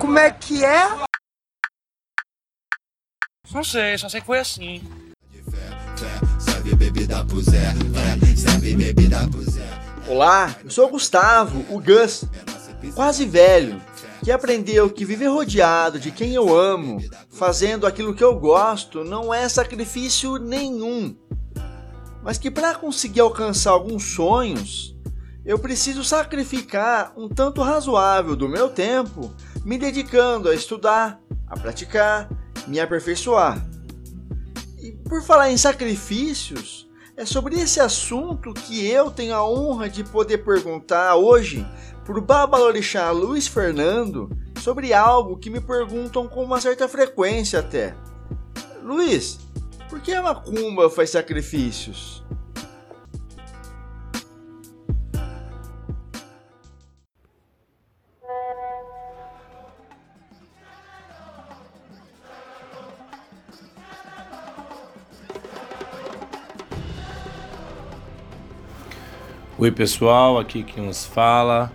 Como é que é? Não sei, só sei que foi assim. Olá, eu sou o Gustavo, o Gus, quase velho, que aprendeu que viver rodeado de quem eu amo, fazendo aquilo que eu gosto, não é sacrifício nenhum. Mas que para conseguir alcançar alguns sonhos, eu preciso sacrificar um tanto razoável do meu tempo, me dedicando a estudar, a praticar, me aperfeiçoar. E por falar em sacrifícios, é sobre esse assunto que eu tenho a honra de poder perguntar hoje para o Babalorixá Luiz Fernando sobre algo que me perguntam com uma certa frequência até. Luiz, por que a macumba faz sacrifícios? Oi pessoal, aqui quem nos fala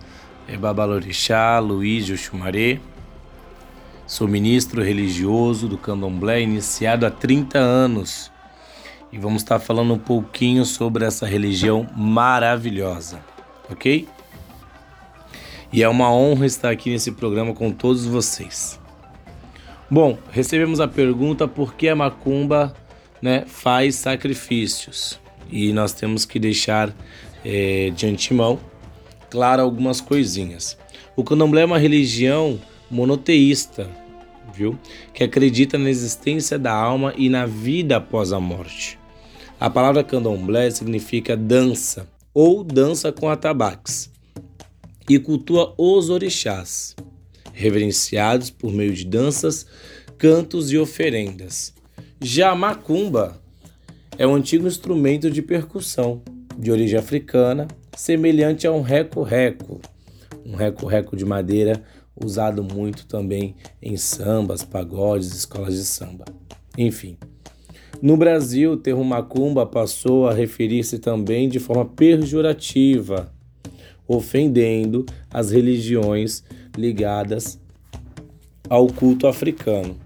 é Babalorixá Luiz de Oxumaré. Sou ministro religioso do candomblé iniciado há 30 anos e vamos estar falando um pouquinho sobre essa religião maravilhosa, ok? E é uma honra estar aqui nesse programa com todos vocês. Bom, recebemos a pergunta por que a macumba né, faz sacrifícios e nós temos que deixar é, de antemão, claro, algumas coisinhas. O candomblé é uma religião monoteísta, viu? Que acredita na existência da alma e na vida após a morte. A palavra candomblé significa dança ou dança com atabaques e cultua os orixás, reverenciados por meio de danças, cantos e oferendas. Já a macumba é um antigo instrumento de percussão de origem africana, semelhante a um reco-reco, um reco-reco de madeira usado muito também em sambas, pagodes, escolas de samba. Enfim, no Brasil, o termo macumba passou a referir-se também de forma pejorativa, ofendendo as religiões ligadas ao culto africano.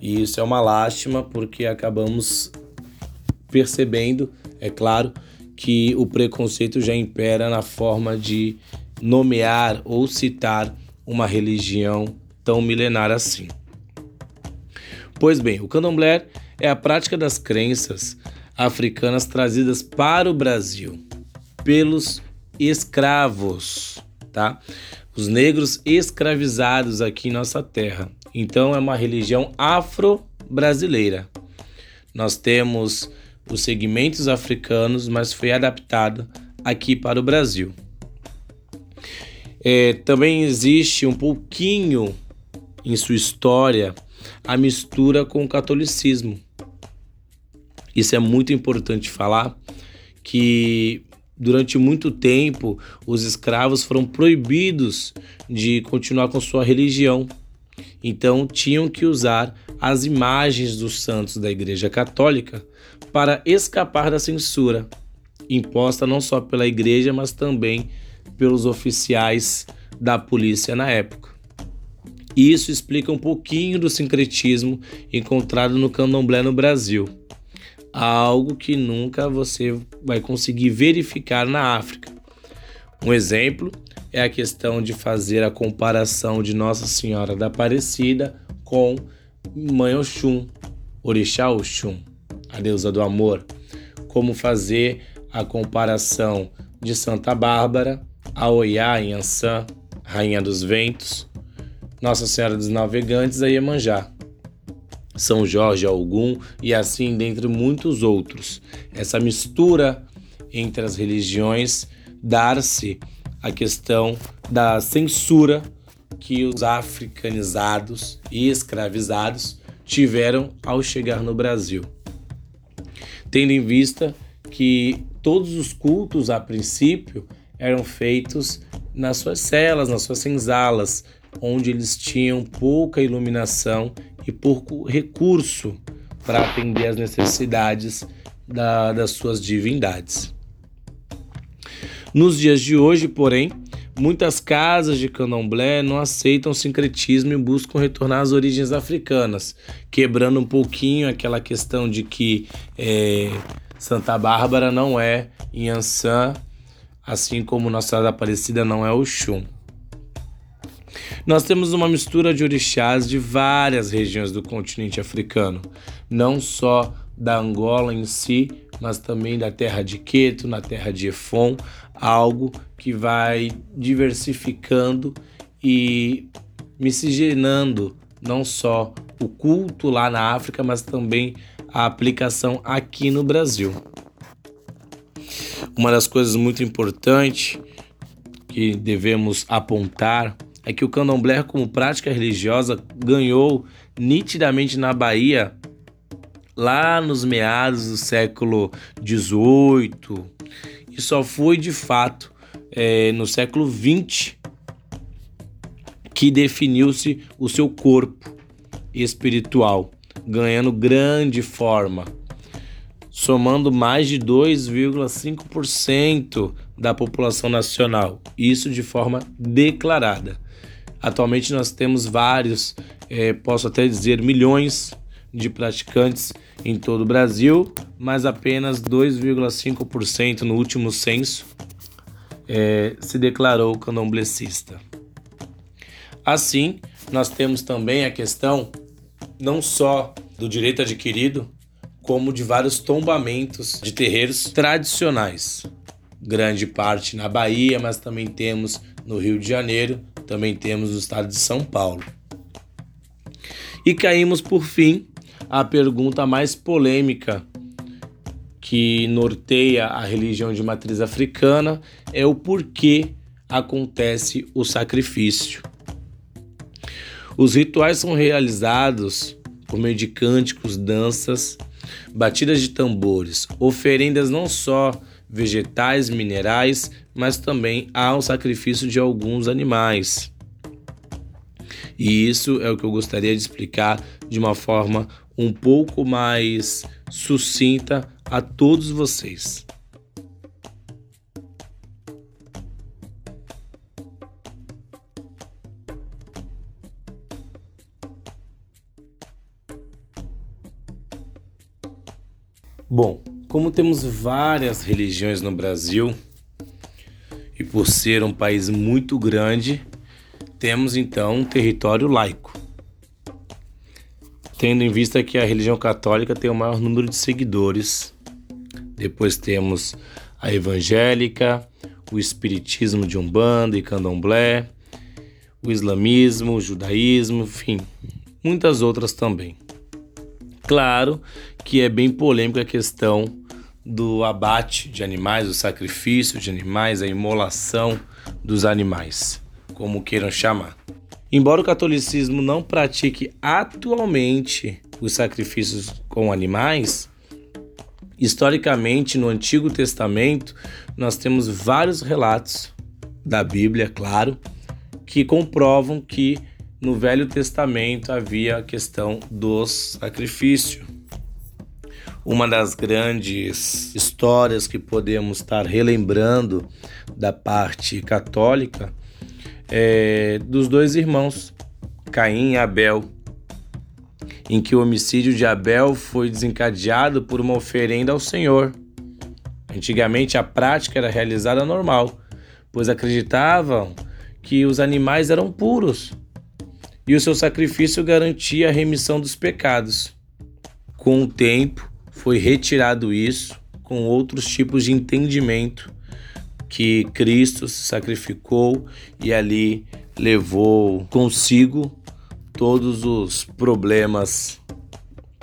E isso é uma lástima porque acabamos percebendo, é claro, que o preconceito já impera na forma de nomear ou citar uma religião tão milenar assim. Pois bem, o candomblé é a prática das crenças africanas trazidas para o Brasil pelos escravos, tá? Os negros escravizados aqui em nossa terra. Então é uma religião afro-brasileira. Nós temos os segmentos africanos, mas foi adaptado aqui para o Brasil. É, também existe um pouquinho em sua história a mistura com o catolicismo. Isso é muito importante falar que durante muito tempo os escravos foram proibidos de continuar com sua religião. Então tinham que usar as imagens dos santos da Igreja Católica para escapar da censura imposta não só pela igreja, mas também pelos oficiais da polícia na época. Isso explica um pouquinho do sincretismo encontrado no candomblé no Brasil, algo que nunca você vai conseguir verificar na África. Um exemplo é a questão de fazer a comparação de Nossa Senhora da Aparecida com Mãe Oxum, Orixá Oxum a deusa do amor, como fazer a comparação de Santa Bárbara, a Oiá em Ançã, Rainha dos Ventos, Nossa Senhora dos Navegantes, a Iemanjá, São Jorge Algum e assim dentre muitos outros. Essa mistura entre as religiões dar-se a questão da censura que os africanizados e escravizados tiveram ao chegar no Brasil tendo em vista que todos os cultos, a princípio, eram feitos nas suas celas, nas suas senzalas, onde eles tinham pouca iluminação e pouco recurso para atender às necessidades da, das suas divindades. Nos dias de hoje, porém, Muitas casas de candomblé não aceitam sincretismo e buscam retornar às origens africanas, quebrando um pouquinho aquela questão de que é, Santa Bárbara não é Inhansã, assim como Nossa Senhora Aparecida não é Oxum. Nós temos uma mistura de orixás de várias regiões do continente africano, não só da Angola em si, mas também da terra de Queto, na terra de Efon, algo que vai diversificando e miscigenando não só o culto lá na África, mas também a aplicação aqui no Brasil. Uma das coisas muito importantes que devemos apontar é que o candomblé como prática religiosa ganhou nitidamente na Bahia lá nos meados do século XVIII e só foi de fato é, no século XX que definiu-se o seu corpo espiritual, ganhando grande forma, somando mais de 2,5% da população nacional, isso de forma declarada. Atualmente nós temos vários, é, posso até dizer milhões de praticantes em todo o Brasil, mas apenas 2,5% no último censo é, se declarou candomblessista. Assim, nós temos também a questão não só do direito adquirido, como de vários tombamentos de terreiros tradicionais. Grande parte na Bahia, mas também temos no Rio de Janeiro, também temos no estado de São Paulo. E caímos por fim a pergunta mais polêmica que norteia a religião de matriz africana é o porquê acontece o sacrifício. Os rituais são realizados por meio de cânticos, danças, batidas de tambores, oferendas não só vegetais, minerais, mas também ao sacrifício de alguns animais. E isso é o que eu gostaria de explicar de uma forma um pouco mais sucinta a todos vocês. Bom, como temos várias religiões no Brasil e por ser um país muito grande, temos então um território laico tendo em vista que a religião católica tem o maior número de seguidores. Depois temos a evangélica, o espiritismo de Umbanda e Candomblé, o islamismo, o judaísmo, enfim, muitas outras também. Claro que é bem polêmica a questão do abate de animais, o sacrifício de animais, a imolação dos animais, como queiram chamar. Embora o catolicismo não pratique atualmente os sacrifícios com animais, historicamente no Antigo Testamento nós temos vários relatos da Bíblia, claro, que comprovam que no Velho Testamento havia a questão dos sacrifícios. Uma das grandes histórias que podemos estar relembrando da parte católica é, dos dois irmãos, Caim e Abel, em que o homicídio de Abel foi desencadeado por uma oferenda ao Senhor. Antigamente a prática era realizada normal, pois acreditavam que os animais eram puros e o seu sacrifício garantia a remissão dos pecados. Com o tempo, foi retirado isso com outros tipos de entendimento que Cristo se sacrificou e ali levou consigo todos os problemas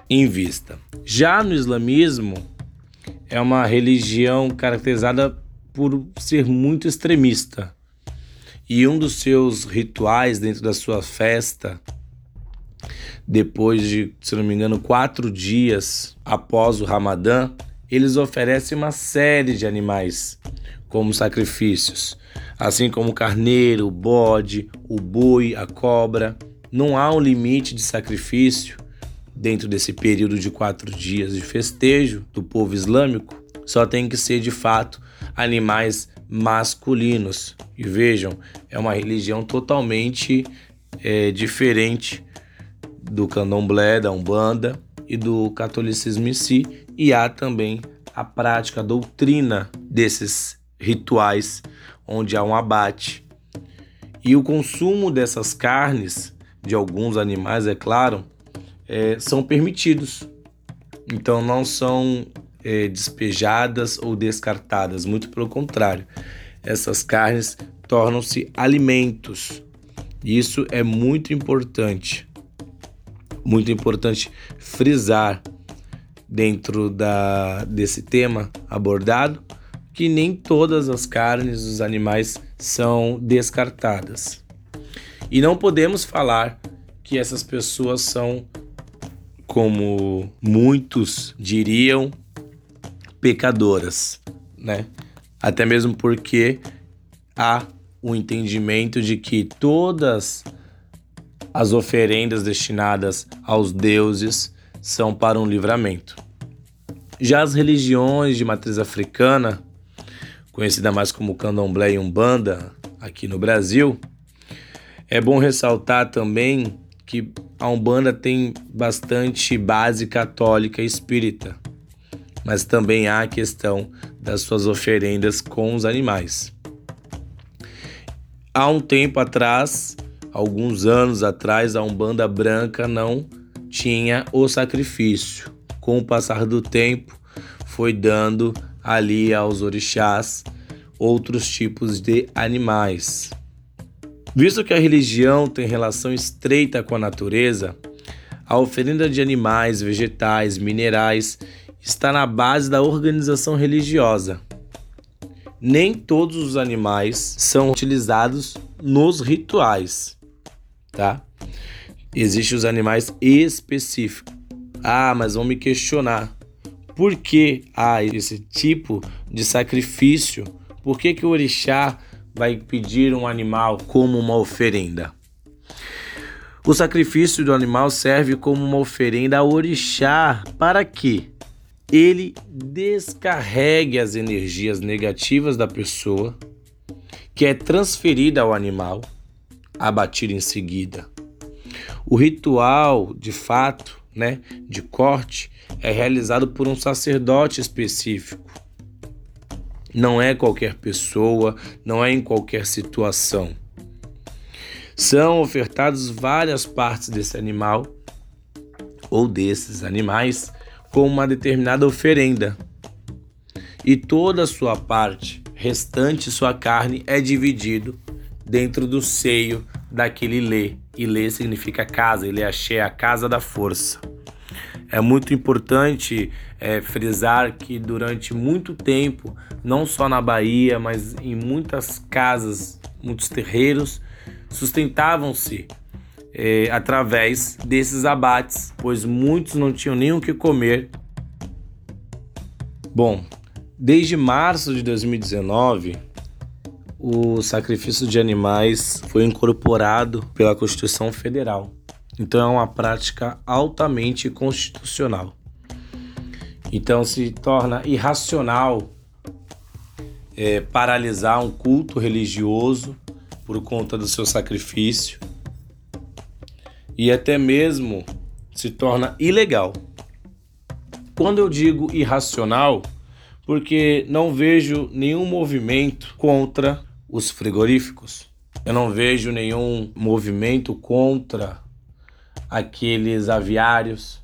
em vista. Já no islamismo, é uma religião caracterizada por ser muito extremista. E um dos seus rituais dentro da sua festa, depois de, se não me engano, quatro dias após o Ramadã, eles oferecem uma série de animais como sacrifícios, assim como o carneiro, o bode, o boi, a cobra. Não há um limite de sacrifício dentro desse período de quatro dias de festejo do povo islâmico. Só tem que ser de fato animais masculinos. E vejam, é uma religião totalmente é, diferente do candomblé, da umbanda e do catolicismo em si, e há também a prática, a doutrina desses rituais onde há um abate. E o consumo dessas carnes, de alguns animais, é claro, é, são permitidos. Então não são é, despejadas ou descartadas, muito pelo contrário. Essas carnes tornam-se alimentos. Isso é muito importante. Muito importante frisar dentro da, desse tema abordado que nem todas as carnes dos animais são descartadas. E não podemos falar que essas pessoas são, como muitos diriam, pecadoras, né? Até mesmo porque há o entendimento de que todas as oferendas destinadas aos deuses são para um livramento. Já as religiões de matriz africana conhecida mais como Candomblé e Umbanda aqui no Brasil, é bom ressaltar também que a Umbanda tem bastante base católica e espírita, mas também há a questão das suas oferendas com os animais. Há um tempo atrás, alguns anos atrás, a Umbanda branca não tinha o sacrifício. Com o passar do tempo, foi dando ali aos orixás outros tipos de animais. Visto que a religião tem relação estreita com a natureza, a oferenda de animais, vegetais, minerais está na base da organização religiosa. Nem todos os animais são utilizados nos rituais, tá? Existem os animais específicos. Ah, mas vão me questionar. Por que há esse tipo de sacrifício? Por que, que o orixá vai pedir um animal como uma oferenda? O sacrifício do animal serve como uma oferenda ao orixá para que ele descarregue as energias negativas da pessoa, que é transferida ao animal, abatido em seguida. O ritual, de fato, né, de corte, é realizado por um sacerdote específico. Não é qualquer pessoa, não é em qualquer situação. São ofertadas várias partes desse animal ou desses animais com uma determinada oferenda. E toda a sua parte restante, sua carne, é dividido dentro do seio daquele lê. E lê significa casa, ele é a casa da força. É muito importante é, frisar que durante muito tempo, não só na Bahia, mas em muitas casas, muitos terreiros, sustentavam-se é, através desses abates, pois muitos não tinham nem o que comer. Bom, desde março de 2019, o sacrifício de animais foi incorporado pela Constituição Federal. Então é uma prática altamente constitucional. Então se torna irracional é, paralisar um culto religioso por conta do seu sacrifício e até mesmo se torna ilegal. Quando eu digo irracional, porque não vejo nenhum movimento contra os frigoríficos. Eu não vejo nenhum movimento contra aqueles aviários.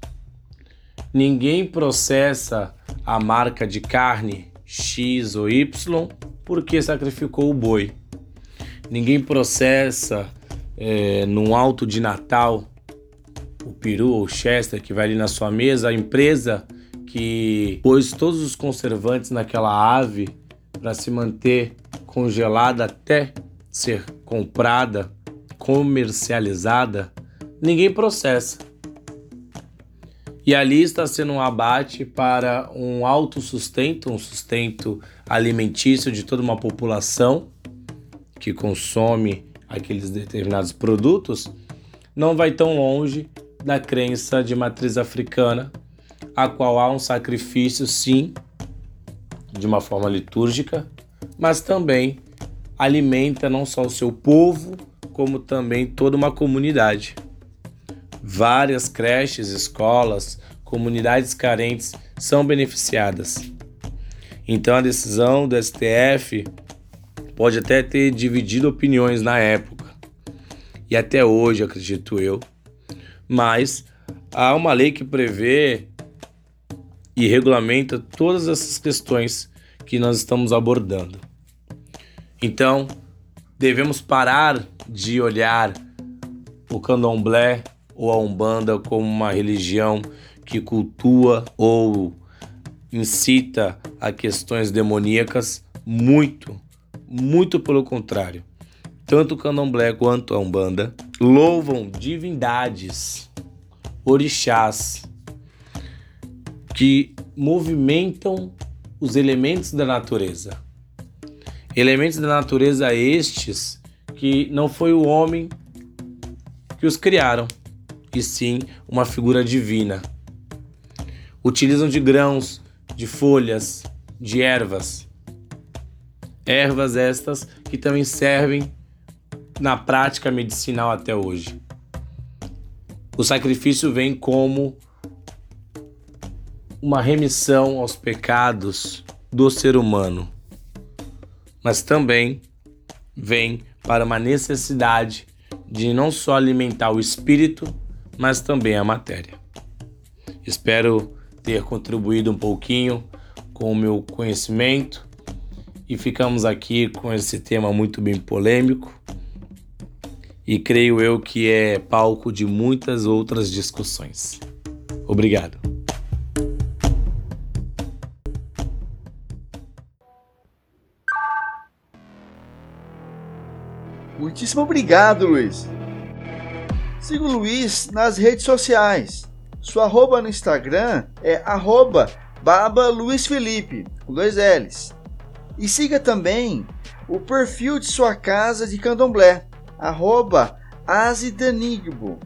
Ninguém processa a marca de carne X ou Y porque sacrificou o boi. Ninguém processa é, num alto de Natal o peru ou chester que vai ali na sua mesa, a empresa que pôs todos os conservantes naquela ave para se manter congelada até ser comprada, comercializada, ninguém processa. E ali está sendo um abate para um autossustento, um sustento alimentício de toda uma população que consome aqueles determinados produtos, não vai tão longe da crença de matriz africana, a qual há um sacrifício, sim, de uma forma litúrgica, mas também alimenta não só o seu povo, como também toda uma comunidade. Várias creches, escolas, comunidades carentes são beneficiadas. Então a decisão do STF pode até ter dividido opiniões na época, e até hoje, acredito eu, mas há uma lei que prevê e regulamenta todas essas questões que nós estamos abordando. Então, devemos parar de olhar o candomblé ou a umbanda como uma religião que cultua ou incita a questões demoníacas, muito, muito pelo contrário. Tanto o candomblé quanto a umbanda louvam divindades, orixás, que movimentam os elementos da natureza. Elementos da natureza estes que não foi o homem que os criaram, e sim uma figura divina. Utilizam de grãos, de folhas, de ervas. Ervas estas que também servem na prática medicinal até hoje. O sacrifício vem como uma remissão aos pecados do ser humano, mas também vem para uma necessidade de não só alimentar o espírito, mas também a matéria. Espero ter contribuído um pouquinho com o meu conhecimento e ficamos aqui com esse tema muito bem polêmico e creio eu que é palco de muitas outras discussões. Obrigado. Muitíssimo obrigado, Luiz. Siga o Luiz nas redes sociais. Sua arroba no Instagram é arroba Baba Luiz Felipe, com dois L's. E siga também o perfil de sua casa de candomblé, arroba Azidanigbo.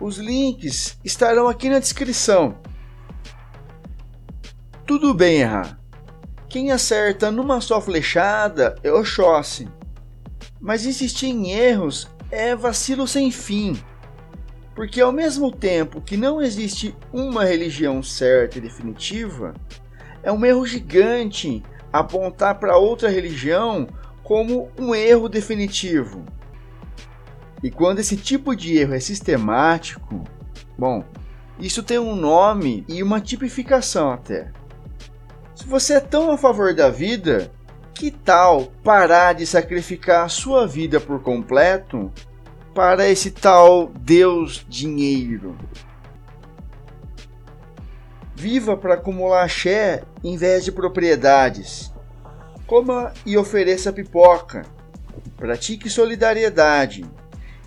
Os links estarão aqui na descrição. Tudo bem errar. Quem acerta numa só flechada é Oxóssi. Mas insistir em erros é vacilo sem fim. Porque ao mesmo tempo que não existe uma religião certa e definitiva, é um erro gigante apontar para outra religião como um erro definitivo. E quando esse tipo de erro é sistemático, bom, isso tem um nome e uma tipificação até. Se você é tão a favor da vida, que tal parar de sacrificar a sua vida por completo para esse tal Deus dinheiro? Viva para acumular axé em vez de propriedades. Coma e ofereça pipoca. Pratique solidariedade.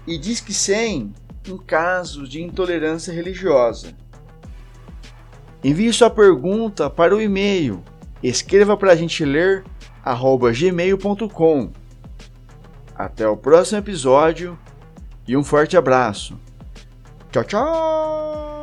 E diz que sem em casos de intolerância religiosa. Envie sua pergunta para o e-mail. Escreva para a gente ler gmail.com. Até o próximo episódio e um forte abraço. Tchau, tchau!